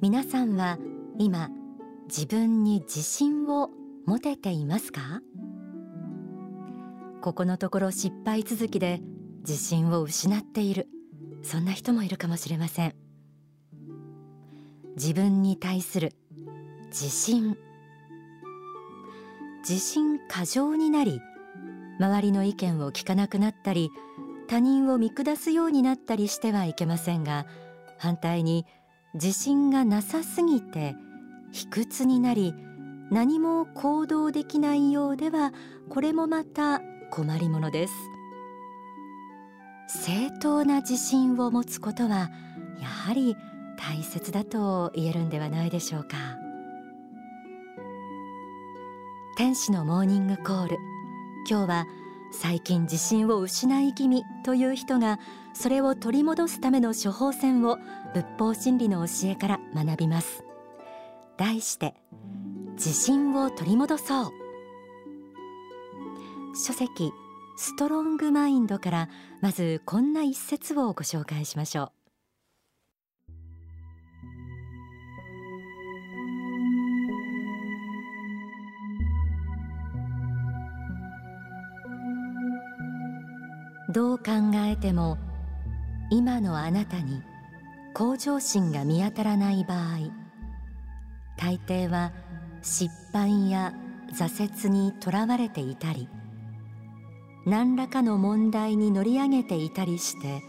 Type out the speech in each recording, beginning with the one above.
皆さんは今自分に自信を持てていますか？ここのところ失敗続きで自信を失っている。そんな人もいるかもしれません。自分に対する自信。自信過剰になり周りの意見を聞かなくなったり他人を見下すようになったりしてはいけませんが反対に自信がなさすぎて卑屈になり何も行動できないようではこれもまた困りものです。正当な自信を持つことはやはり大切だと言えるんではないでしょうか。天使のモーニングコール。今日は最近自信を失い気味という人がそれを取り戻すための処方箋を仏法真理の教えから学びます。題して自信を取り戻そう。書籍ストロングマインドからまずこんな一節をご紹介しましょう。どう考えても今のあなたに向上心が見当たらない場合大抵は失敗や挫折にとらわれていたり何らかの問題に乗り上げていたりして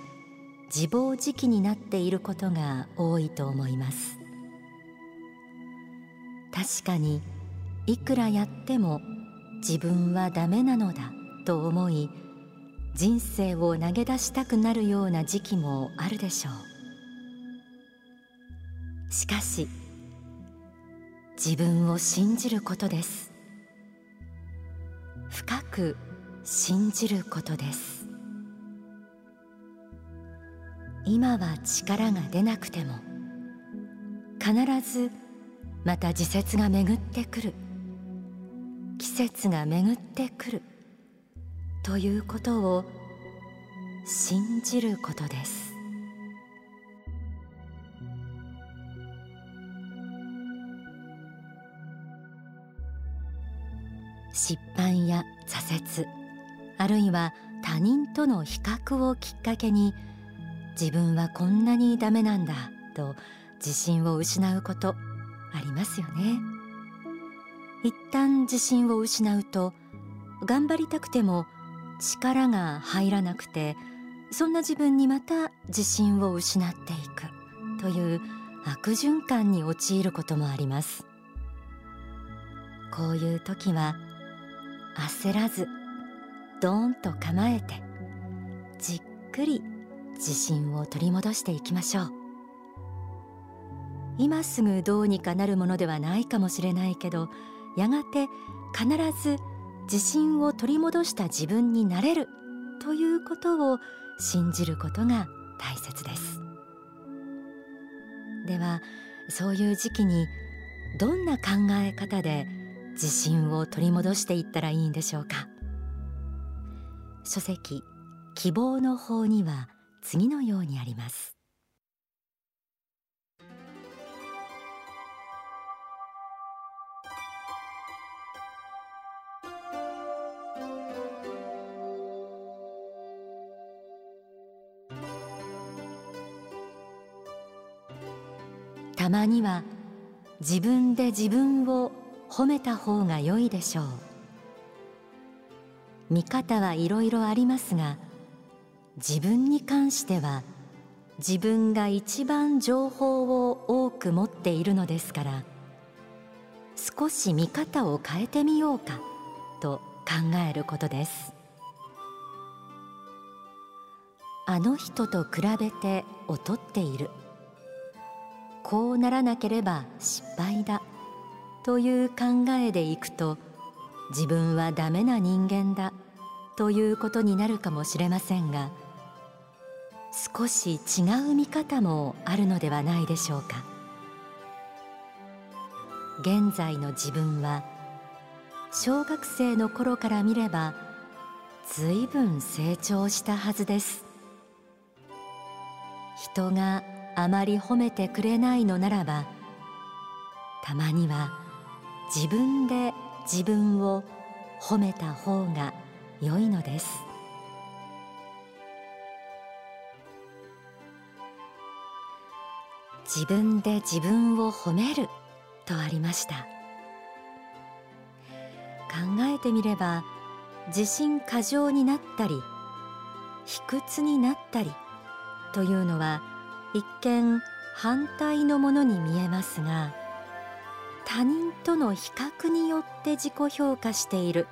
自暴自棄になっていることが多いと思います。確かにいくらやっても自分はダメなのだと思い人生を投げ出したくなるような時期もあるでしょう。しかし自分を信じることです。深く信じることです。今は力が出なくても必ずまた時節が巡ってくる。季節が巡ってくる。ということを信じることです。失敗や挫折あるいは他人との比較をきっかけに自分はこんなにダメなんだと自信を失うことありますよね。一旦自信を失うと頑張りたくても力が入らなくてそんな自分にまた自信を失っていくという悪循環に陥ることもあります。こういう時は焦らずドーンと構えてじっくり自信を取り戻していきましょう。今すぐどうにかなるものではないかもしれないけどやがて必ず自信を取り戻した自分になれるということを信じることが大切です。ではそういう時期にどんな考え方で自信を取り戻していったらいいんでしょうか？書籍希望の法には次のようにあります。たまには自分で自分を褒めた方が良いでしょう。見方はいろいろありますが自分に関しては自分が一番情報を多く持っているのですから少し見方を変えてみようかと考えることです。あの人と比べて劣っている。こうならなければ失敗だ。という考えでいくと自分はダメな人間だ。ということになるかもしれませんが少し違う見方もあるのではないでしょうか。現在の自分は小学生の頃から見ればずいぶん成長したはずです。人があまり褒めてくれないのならばたまには自分で自分を褒めた方が良いのです。自分で自分を褒めるとありました。考えてみれば自信過剰になったり卑屈になったりというのは一見反対のものに見えますが他人との比較によって自己評価している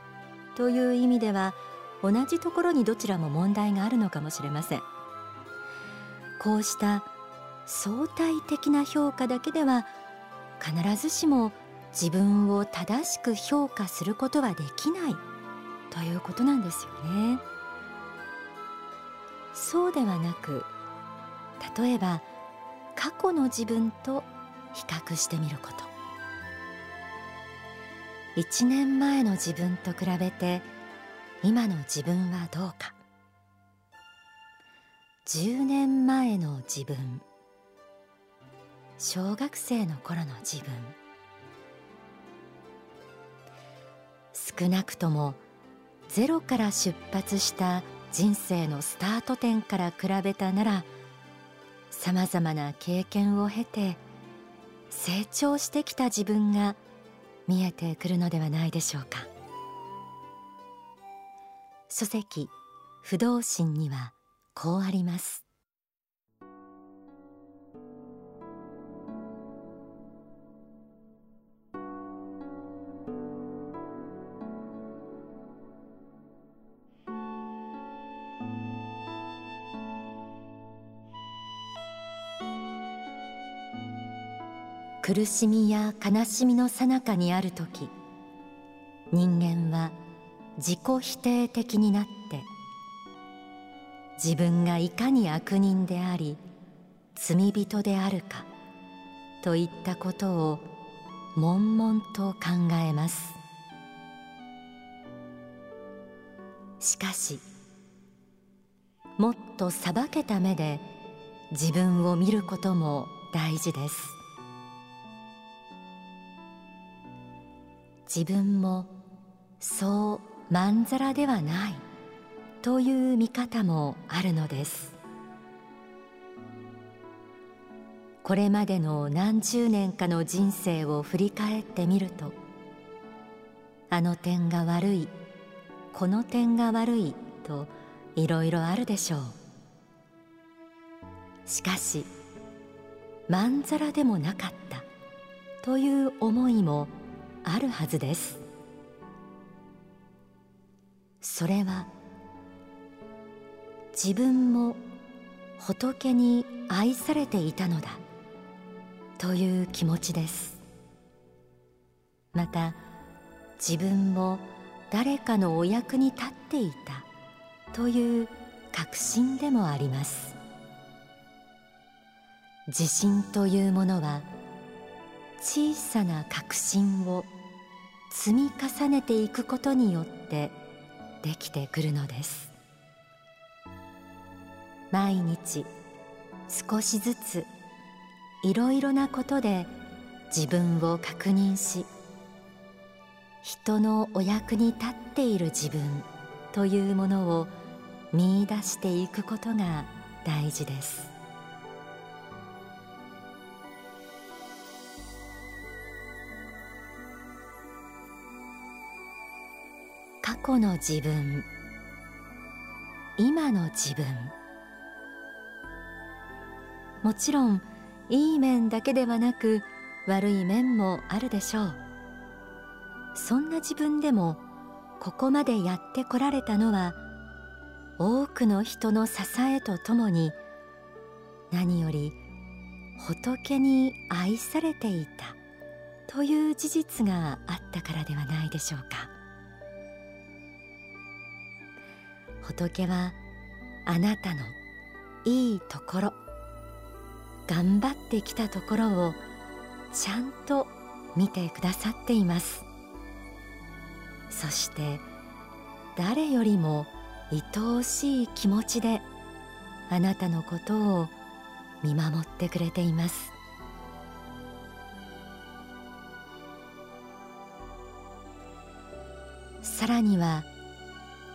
という意味では同じところにどちらも問題があるのかもしれません。こうした相対的な評価だけでは必ずしも自分を正しく評価することはできないということなんですよね。そうではなく例えば過去の自分と比較してみること。1年前の自分と比べて今の自分はどうか。10年前の自分。小学生の頃の自分。少なくともゼロから出発した人生のスタート点から比べたならさまざまな経験を経て成長してきた自分が見えてくるのではないでしょうか。書籍不動心にはこうあります。苦しみや悲しみの最中にある時人間は自己否定的になって自分がいかに悪人であり罪人であるかといったことを悶々と考えます。しかしもっと裁けた目で自分を見ることも大事です。自分もそうまんざらではない。という見方もあるのです。これまでの何十年かの人生を振り返ってみるとあの点が悪いこの点が悪いといろいろあるでしょう。しかしまんざらでもなかったという思いもあるはずです。それは自分も仏に愛されていたのだという気持ちです。また自分も誰かのお役に立っていたという確信でもあります。自信というものは小さな確信を積み重ねていくことによってできてくるのです。毎日少しずついろいろなことで自分を確認し人のお役に立っている自分というものを見出していくことが大事です。過去の自分。今の自分。もちろんいい面だけではなく悪い面もあるでしょう。そんな自分でもここまでやってこられたのは多くの人の支えとともに何より仏に愛されていたという事実があったからではないでしょうか。仏はあなたのいいところ頑張ってきたところをちゃんと見てくださっています。そして誰よりも愛おしい気持ちであなたのことを見守ってくれています。さらには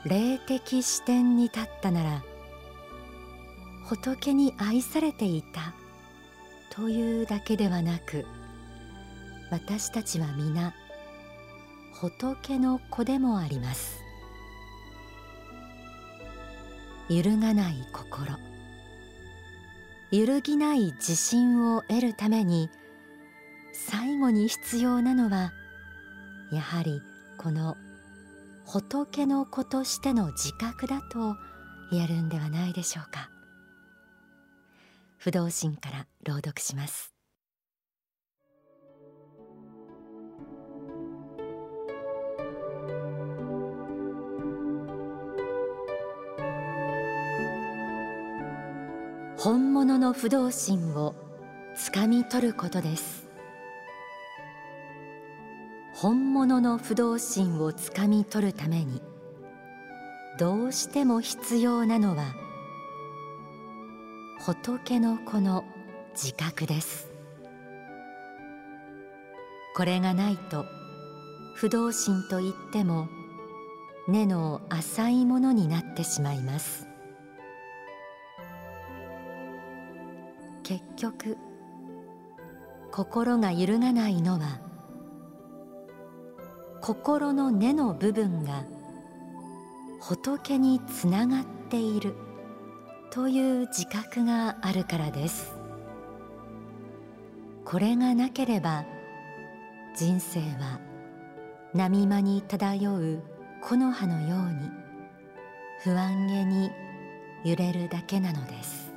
霊的視点に立ったなら仏に愛されていたというだけではなく私たちは皆仏の子でもあります。揺るがない心。揺るぎない自信を得るために最後に必要なのはやはりこの仏の子としての自覚だと言えるんではないでしょうか。不動心から朗読します。本物の不動心をつかみ取ることです。本物の不動心をつかみ取るためにどうしても必要なのは仏の子の自覚です。これがないと不動心といっても根の浅いものになってしまいます。結局心が揺るがないのは心の根の部分が仏につながっているという自覚があるからです。これがなければ人生は波間に漂う木の葉のように不安げに揺れるだけなのです。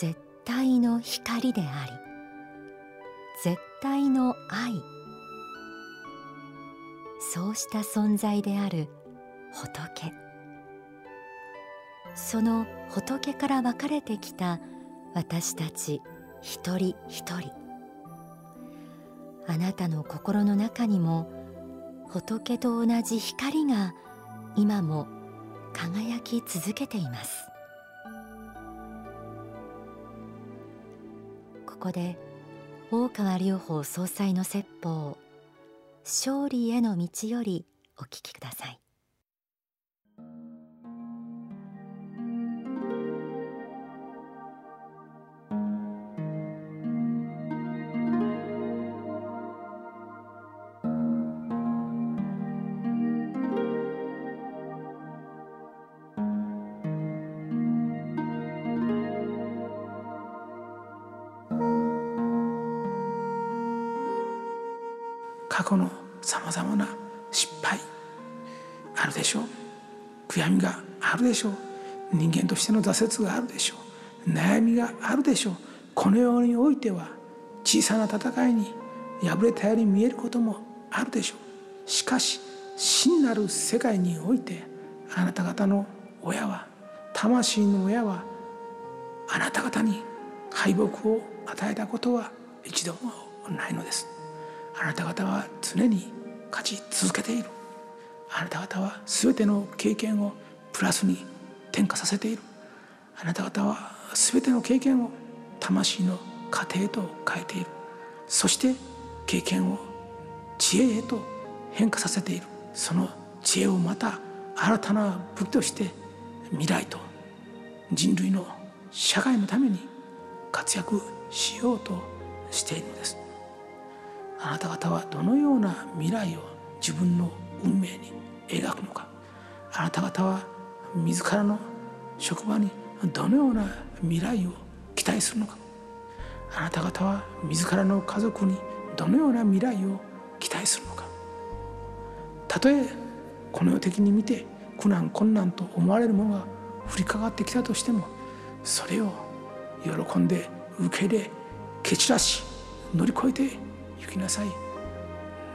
絶対の光であり絶対の愛。そうした存在である仏。その仏から分かれてきた私たち一人一人。あなたの心の中にも仏と同じ光が今も輝き続けています。こで大川隆法総裁の説法勝利への道よりお聞きください。去のさまざまな失敗あるでしょう。悔やみがあるでしょう。人間としての挫折があるでしょう。悩みがあるでしょう。この世においては小さな戦いに敗れたように見えることもあるでしょう。しかし真なる世界においてあなた方の親は魂の親はあなた方に敗北を与えたことは一度もないのです。あなた方は常に勝ち続けている。あなた方は全ての経験をプラスに転化させている。あなた方は全ての経験を魂の糧へと変えている。そして経験を知恵へと変化させている。その知恵をまた新たな武器として未来と人類の社会のために活躍しようとしているのです。あなた方はどのような未来を自分の運命に描くのか。あなた方は自らの職場にどのような未来を期待するのか。あなた方は自らの家族にどのような未来を期待するのか。たとえこの世的に見て苦難困難と思われるものが降りかかってきたとしてもそれを喜んで受け入れ蹴散らし乗り越えて行きなさい。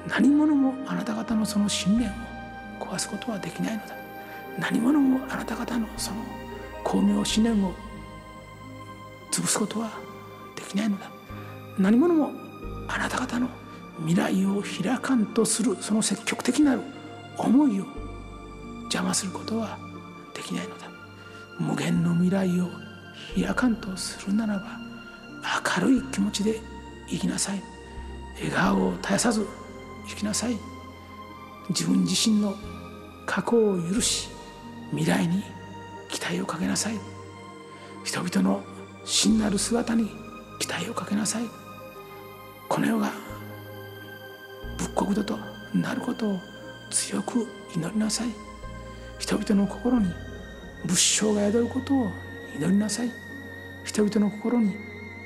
何者もあなた方のその信念を壊すことはできないのだ。何者もあなた方のその巧妙信念を潰すことはできないのだ。何者もあなた方の未来を開かんとするその積極的なる思いを邪魔することはできないのだ。無限の未来を開かんとするならば明るい気持ちで生きなさい。笑顔を絶やさず生きなさい。自分自身の過去を許し未来に期待をかけなさい。人々の真なる姿に期待をかけなさい。この世が仏国土となることを強く祈りなさい。人々の心に仏性が宿ることを祈りなさい。人々の心に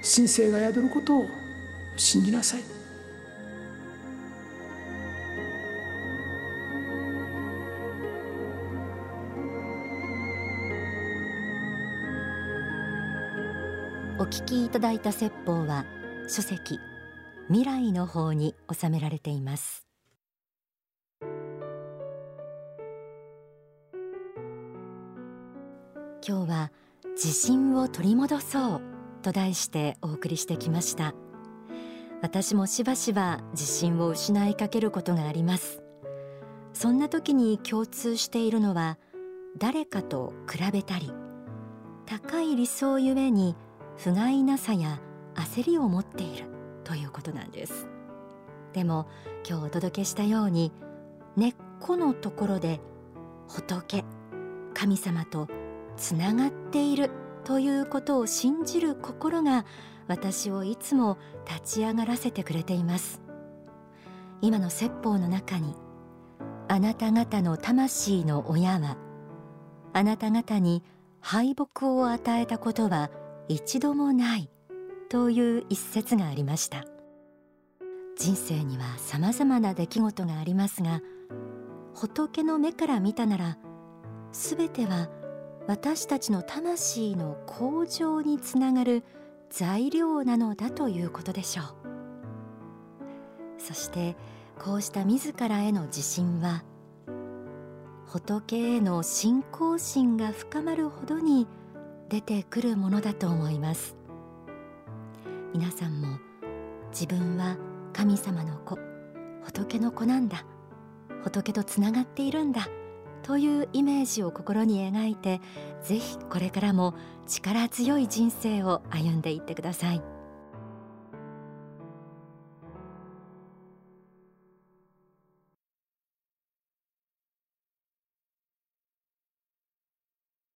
神聖が宿ることを信じなさい。聞きいただいた説法は書籍未来の方に収められています。今日は自信を取り戻そうと題してお送りしてきました。私もしばしば自信を失いかけることがあります。そんな時に共通しているのは誰かと比べたり高い理想ゆえに不甲斐なさや焦りを持っているということなんです。でも今日お届けしたように根っこのところで仏神様とつながっているということを信じる心が私をいつも立ち上がらせてくれています。今の説法の中にあなた方の魂の親はあなた方に敗北を与えたことは一度もないという一節がありました。人生には様々な出来事がありますが仏の目から見たならすべては私たちの魂の向上につながる材料なのだということでしょう。そしてこうした自らへの自信は仏への信仰心が深まるほどに出てくるものだと思います皆さんも自分は神様の子仏の子なんだ仏とつながっているんだというイメージを心に描いてぜひこれからも力強い人生を歩んでいってください。